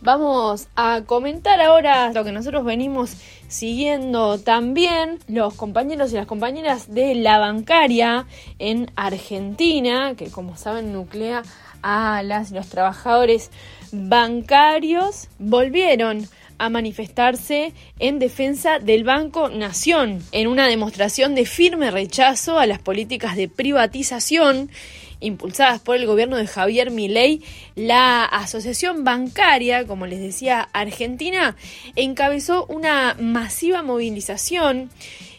Vamos a comentar ahora lo que nosotros venimos siguiendo también los compañeros y las compañeras de la bancaria en Argentina, que como saben nuclea a los trabajadores bancarios, volvieron a manifestarse en defensa del Banco Nación, en una demostración de firme rechazo a las políticas de privatización impulsadas por el gobierno de Javier Milei, la Asociación Bancaria, como les decía, Argentina, encabezó una masiva movilización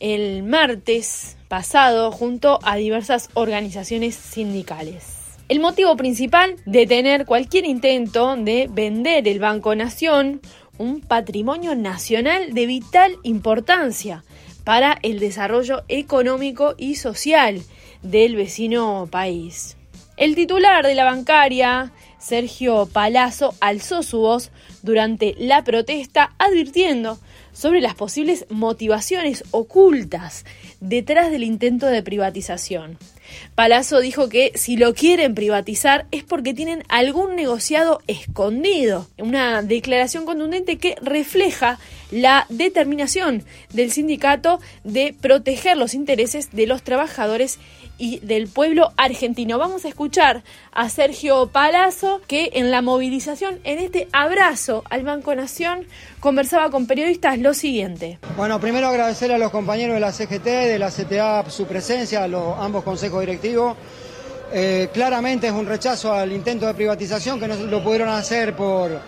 el martes pasado junto a diversas organizaciones sindicales. El motivo principal, de tener cualquier intento de vender el Banco Nación, un patrimonio nacional de vital importancia para el desarrollo económico y social del vecino país. El titular de la bancaria, Sergio Palazzo, alzó su voz durante la protesta advirtiendo sobre las posibles motivaciones ocultas detrás del intento de privatización. Palazzo dijo que si lo quieren privatizar es porque tienen algún negociado escondido. Una declaración contundente que refleja la determinación del sindicato de proteger los intereses de los trabajadores y del pueblo argentino. Vamos a escuchar a Sergio Palazzo que en la movilización, en este abrazo al Banco Nación, conversaba con periodistas lo siguiente. Bueno, primero agradecer a los compañeros de la CGT, de la CTA, su presencia, a los ambos consejos directivos. Eh, claramente es un rechazo al intento de privatización que no lo pudieron hacer por,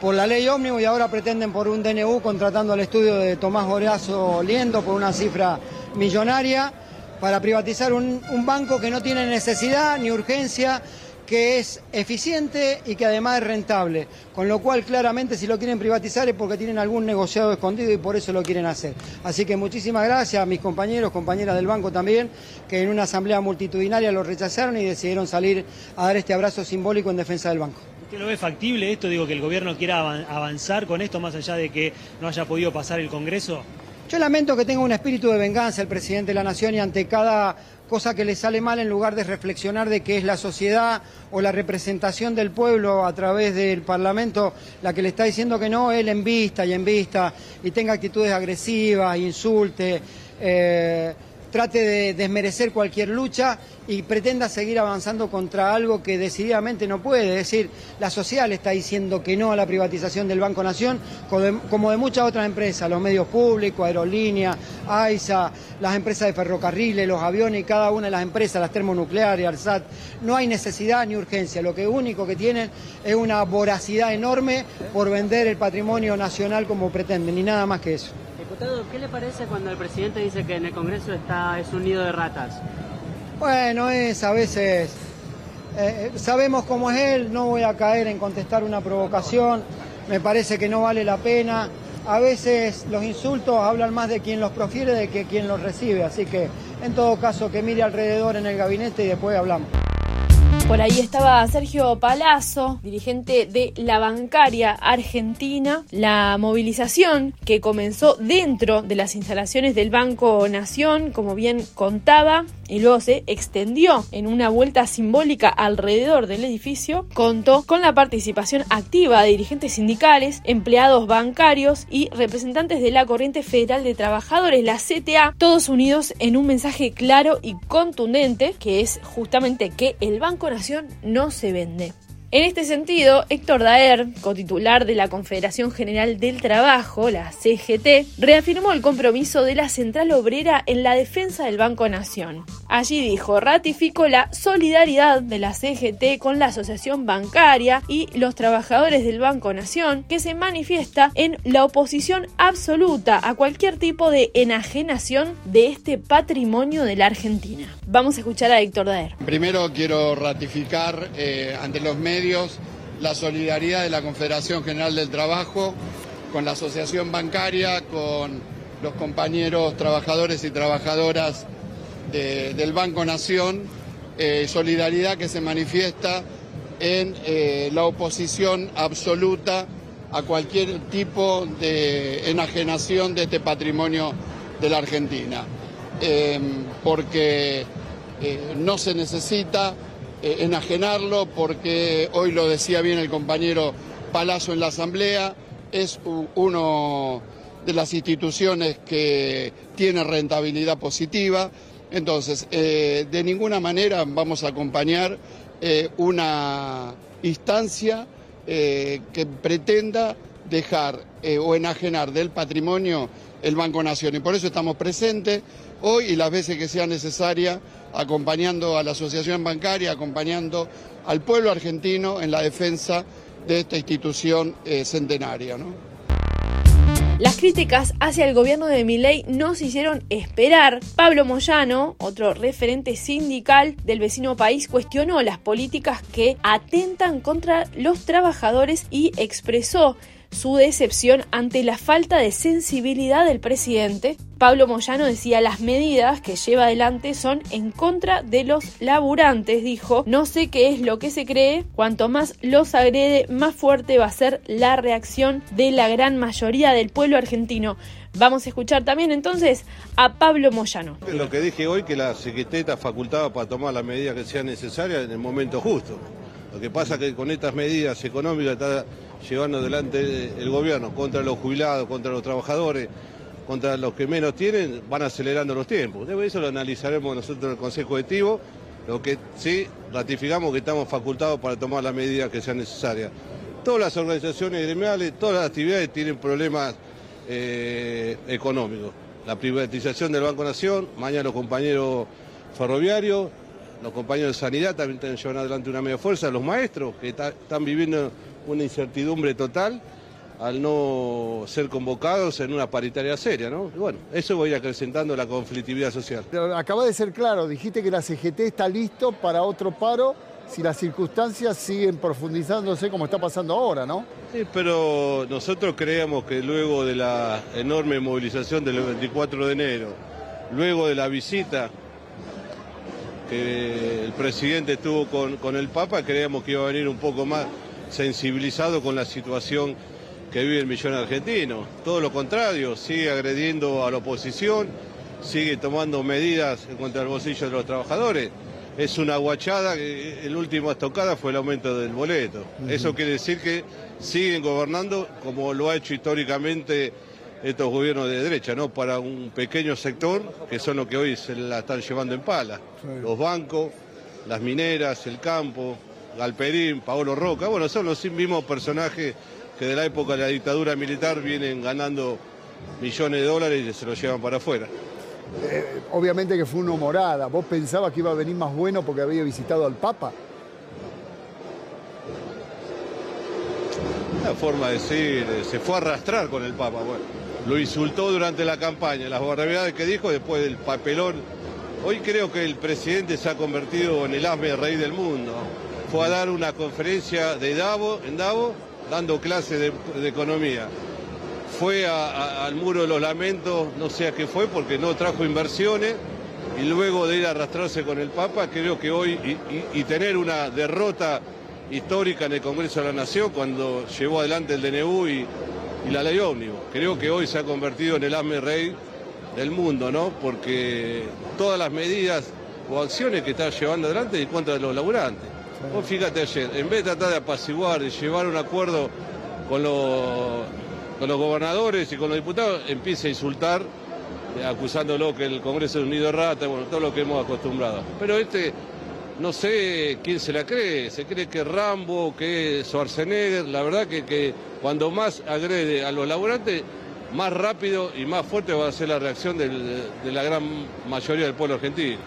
por la ley ómnibus y ahora pretenden por un DNU contratando al estudio de Tomás Boreazo Liendo por una cifra millonaria para privatizar un, banco que no tiene necesidad ni urgencia, que es eficiente y que además es rentable. Con lo cual, claramente, si lo quieren privatizar es porque tienen algún negociado escondido y por eso lo quieren hacer. Así que muchísimas gracias a mis compañeros, compañeras del banco también, que en una asamblea multitudinaria lo rechazaron y decidieron salir a dar este abrazo simbólico en defensa del banco. ¿Usted lo ve factible esto? Digo, que el gobierno quiera avanzar con esto más allá de que no haya podido pasar el Congreso. Yo lamento que tenga un espíritu de venganza el presidente de la Nación y ante cada cosa que le sale mal, en lugar de reflexionar de que es la sociedad o la representación del pueblo a través del Parlamento la que le está diciendo que no, él en vista y en vista y tenga actitudes agresivas, insulte. Eh, trate de desmerecer cualquier lucha y pretenda seguir avanzando contra algo que decididamente no puede. Es decir, la sociedad le está diciendo que no a la privatización del Banco Nación, como de muchas otras empresas, los medios públicos, aerolíneas, AISA, las empresas de ferrocarriles, los aviones y cada una de las empresas, las termonucleares, ARSAT. No hay necesidad ni urgencia. Lo que único que tienen es una voracidad enorme por vender el patrimonio nacional como pretenden, ni nada más que eso. ¿Qué le parece cuando el presidente dice que en el Congreso está, es un nido de ratas? Bueno, es a veces... Eh, eh, sabemos cómo es él, no voy a caer en contestar una provocación, me parece que no vale la pena. A veces los insultos hablan más de quien los profiere de que quien los recibe, así que en todo caso que mire alrededor en el gabinete y después hablamos. Por ahí estaba Sergio Palazzo, dirigente de la bancaria argentina. La movilización que comenzó dentro de las instalaciones del Banco Nación, como bien contaba, y luego se extendió en una vuelta simbólica alrededor del edificio, contó con la participación activa de dirigentes sindicales, empleados bancarios y representantes de la Corriente Federal de Trabajadores, la CTA, todos unidos en un mensaje claro y contundente, que es justamente que el Banco Nación no se vende. En este sentido, Héctor Daer, cotitular de la Confederación General del Trabajo, la CGT, reafirmó el compromiso de la Central Obrera en la defensa del Banco Nación. Allí dijo, ratificó la solidaridad de la CGT con la Asociación Bancaria y los trabajadores del Banco Nación, que se manifiesta en la oposición absoluta a cualquier tipo de enajenación de este patrimonio de la Argentina. Vamos a escuchar a Héctor Daer. Primero quiero ratificar eh, ante los medios la solidaridad de la Confederación General del Trabajo con la Asociación Bancaria, con los compañeros trabajadores y trabajadoras del Banco Nación, eh, solidaridad que se manifiesta en eh, la oposición absoluta a cualquier tipo de enajenación de este patrimonio de la Argentina, eh, porque no se necesita enajenarlo porque hoy lo decía bien el compañero Palacio en la Asamblea, es uno de las instituciones que tiene rentabilidad positiva. Entonces, eh, de ninguna manera vamos a acompañar eh, una instancia eh, que pretenda dejar o enajenar del patrimonio el Banco Nación. Y por eso estamos presentes hoy y las veces que sea necesaria acompañando a la Asociación Bancaria, acompañando al pueblo argentino en la defensa de esta institución centenaria. Las críticas hacia el gobierno de Milei no se hicieron esperar. Pablo Moyano, otro referente sindical del vecino país, cuestionó las políticas que atentan contra los trabajadores y expresó su decepción ante la falta de sensibilidad del presidente. Pablo Moyano decía las medidas que lleva adelante son en contra de los laburantes, dijo, no sé qué es lo que se cree, cuanto más los agrede, más fuerte va a ser la reacción de la gran mayoría del pueblo argentino. Vamos a escuchar también entonces a Pablo Moyano. Lo que dije hoy, que la Secretaría facultada para tomar las medidas que sean necesarias en el momento justo. Lo que pasa es que con estas medidas económicas está llevando adelante el gobierno contra los jubilados, contra los trabajadores, contra los que menos tienen, van acelerando los tiempos. Eso lo analizaremos nosotros en el Consejo Ejecutivo, lo que sí ratificamos que estamos facultados para tomar las medidas que sean necesarias. Todas las organizaciones gremiales, todas las actividades tienen problemas eh, económicos. La privatización del Banco Nación, mañana los compañeros ferroviarios, los compañeros de sanidad también están adelante una media fuerza, los maestros que están viviendo una incertidumbre total al no ser convocados en una paritaria seria, ¿no? Y bueno, eso voy acrecentando la conflictividad social. Acaba de ser claro, dijiste que la CGT está listo para otro paro si las circunstancias siguen profundizándose como está pasando ahora, ¿no? Sí, pero nosotros creemos que luego de la enorme movilización del 24 de enero, luego de la visita que el presidente tuvo con, con el Papa, creíamos que iba a venir un poco más sensibilizado con la situación que vive el millón argentino. Todo lo contrario, sigue agrediendo a la oposición, sigue tomando medidas contra el bolsillo de los trabajadores. Es una guachada, que el último estocada fue el aumento del boleto. Eso quiere decir que siguen gobernando como lo ha hecho históricamente estos gobiernos de derecha, ¿no? Para un pequeño sector, que son los que hoy se la están llevando en pala. Los bancos, las mineras, el campo, Galperín, Paolo Roca, bueno, son los mismos personajes que de la época de la dictadura militar vienen ganando millones de dólares y se los llevan para afuera. Eh, obviamente que fue una humorada. ¿Vos pensabas que iba a venir más bueno porque había visitado al Papa? Una forma de decir, eh, se fue a arrastrar con el Papa. Bueno, lo insultó durante la campaña, las barbaridades que dijo después del papelón. Hoy creo que el presidente se ha convertido en el asme rey del mundo fue a dar una conferencia de Davo, en Davo, dando clases de, economía. Fue al muro de los lamentos, no sé a qué fue, porque no trajo inversiones, y luego de ir a arrastrarse con el Papa, creo que hoy, y, tener una derrota histórica en el Congreso de la Nación, cuando llevó adelante el DNU y, la ley ómnibus. Creo que hoy se ha convertido en el asme rey del mundo, ¿no? Porque todas las medidas o acciones que está llevando adelante en contra de los laburantes. Vos fíjate ayer, en vez de tratar de apaciguar, de llevar un acuerdo con los, con los gobernadores y con los diputados, empieza a insultar, eh, acusándolo que el Congreso es unido de rata, bueno, todo lo que hemos acostumbrado. Pero este, no sé quién se la cree, se cree que Rambo, que Schwarzenegger, la verdad que, que cuando más agrede a los laburantes, más rápido y más fuerte va a ser la reacción de la gran mayoría del pueblo argentino.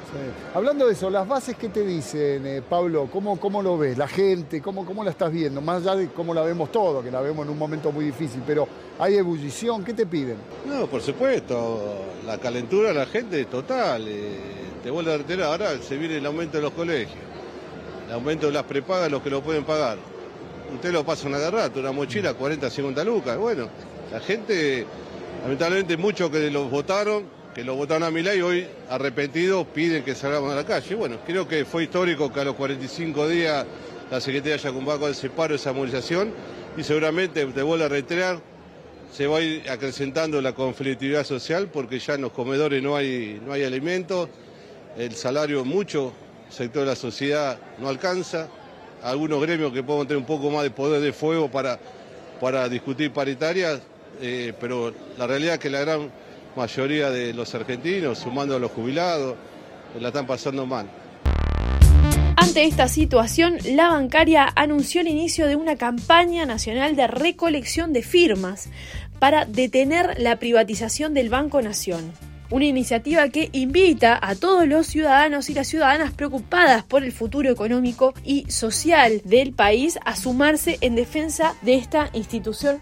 Hablando de eso, las bases, ¿qué te dicen, eh, Pablo? ¿Cómo, ¿Cómo lo ves? La gente, ¿cómo, ¿cómo la estás viendo? Más allá de cómo la vemos todo, que la vemos en un momento muy difícil, pero ¿hay ebullición? ¿Qué te piden? No, por supuesto, la calentura de la gente es total. Eh, te vuelvo a reiterar, ahora se viene el aumento de los colegios, el aumento de las prepagas, los que lo pueden pagar. Usted lo pasa una de rato, una mochila, 40, 50 lucas, bueno la gente, lamentablemente muchos que los votaron, que los votaron a mi ley, hoy arrepentidos piden que salgamos a la calle. Bueno, creo que fue histórico que a los 45 días la Secretaría haya convocado ese paro, esa movilización, y seguramente, te vuelvo a reiterar, se va a ir acrecentando la conflictividad social porque ya en los comedores no hay, no hay alimentos, el salario mucho sector de la sociedad no alcanza, algunos gremios que pueden tener un poco más de poder de fuego para para discutir paritarias, eh, pero la realidad es que la gran mayoría de los argentinos, sumando a los jubilados, la están pasando mal. Ante esta situación, la bancaria anunció el inicio de una campaña nacional de recolección de firmas para detener la privatización del Banco Nación. Una iniciativa que invita a todos los ciudadanos y las ciudadanas preocupadas por el futuro económico y social del país a sumarse en defensa de esta institución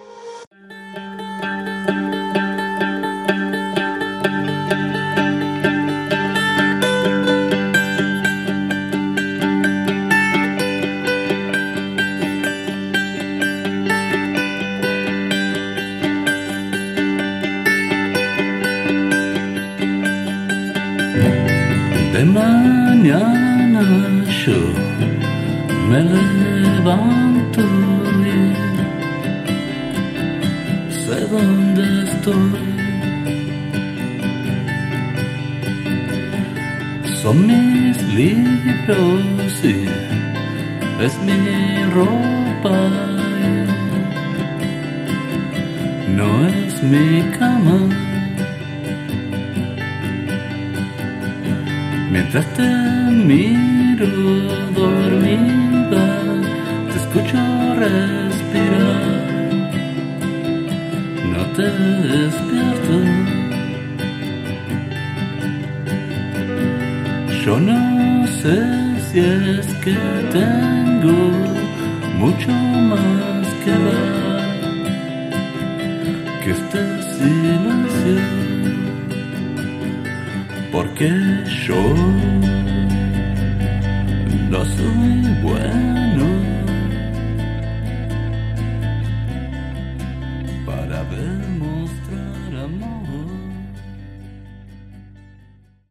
Dónde estoy. Son mis libros es mi ropa. No es mi cama. Mientras te miro dormida, te escucho respirar. No te despierto. Yo no sé si es que tengo mucho más que dar que este silencio porque yo no soy bueno.